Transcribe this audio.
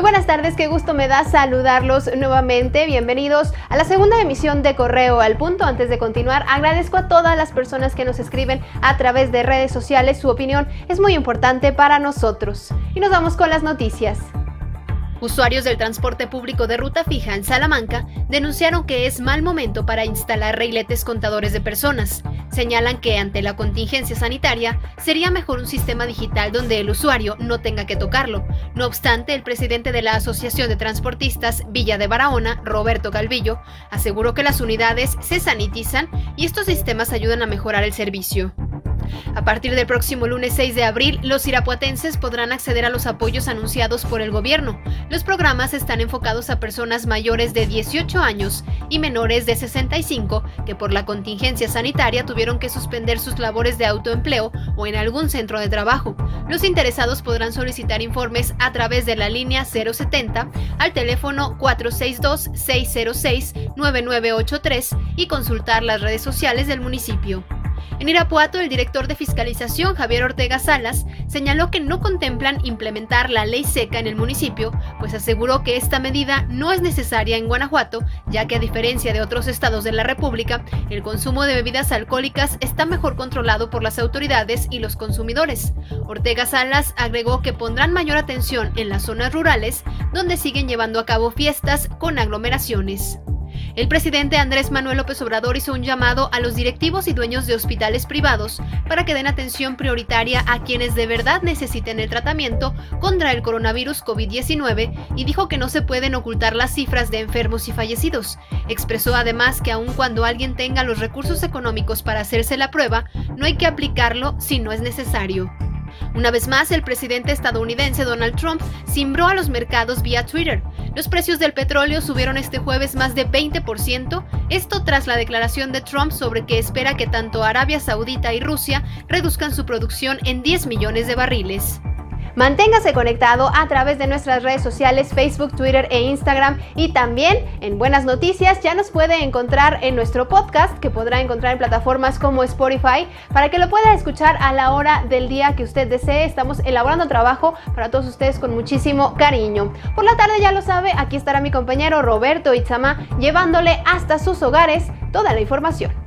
buenas tardes, qué gusto me da saludarlos nuevamente. Bienvenidos a la segunda emisión de Correo al Punto. Antes de continuar, agradezco a todas las personas que nos escriben a través de redes sociales. Su opinión es muy importante para nosotros. Y nos vamos con las noticias. Usuarios del transporte público de ruta fija en Salamanca denunciaron que es mal momento para instalar reiletes contadores de personas. Señalan que ante la contingencia sanitaria sería mejor un sistema digital donde el usuario no tenga que tocarlo. No obstante, el presidente de la Asociación de Transportistas Villa de Barahona, Roberto Calvillo, aseguró que las unidades se sanitizan y estos sistemas ayudan a mejorar el servicio. A partir del próximo lunes 6 de abril, los irapuatenses podrán acceder a los apoyos anunciados por el gobierno. Los programas están enfocados a personas mayores de 18 años y menores de 65 que por la contingencia sanitaria tuvieron que suspender sus labores de autoempleo o en algún centro de trabajo. Los interesados podrán solicitar informes a través de la línea 070 al teléfono 462-606-9983 y consultar las redes sociales del municipio. En Irapuato, el director de fiscalización, Javier Ortega Salas, señaló que no contemplan implementar la ley seca en el municipio, pues aseguró que esta medida no es necesaria en Guanajuato, ya que a diferencia de otros estados de la República, el consumo de bebidas alcohólicas está mejor controlado por las autoridades y los consumidores. Ortega Salas agregó que pondrán mayor atención en las zonas rurales, donde siguen llevando a cabo fiestas con aglomeraciones. El presidente Andrés Manuel López Obrador hizo un llamado a los directivos y dueños de hospitales privados para que den atención prioritaria a quienes de verdad necesiten el tratamiento contra el coronavirus COVID-19 y dijo que no se pueden ocultar las cifras de enfermos y fallecidos. Expresó además que aun cuando alguien tenga los recursos económicos para hacerse la prueba, no hay que aplicarlo si no es necesario. Una vez más, el presidente estadounidense Donald Trump cimbró a los mercados vía Twitter. Los precios del petróleo subieron este jueves más de 20%, esto tras la declaración de Trump sobre que espera que tanto Arabia Saudita y Rusia reduzcan su producción en 10 millones de barriles. Manténgase conectado a través de nuestras redes sociales Facebook, Twitter e Instagram y también en Buenas Noticias ya nos puede encontrar en nuestro podcast que podrá encontrar en plataformas como Spotify para que lo pueda escuchar a la hora del día que usted desee. Estamos elaborando trabajo para todos ustedes con muchísimo cariño. Por la tarde ya lo sabe, aquí estará mi compañero Roberto Itzama llevándole hasta sus hogares toda la información.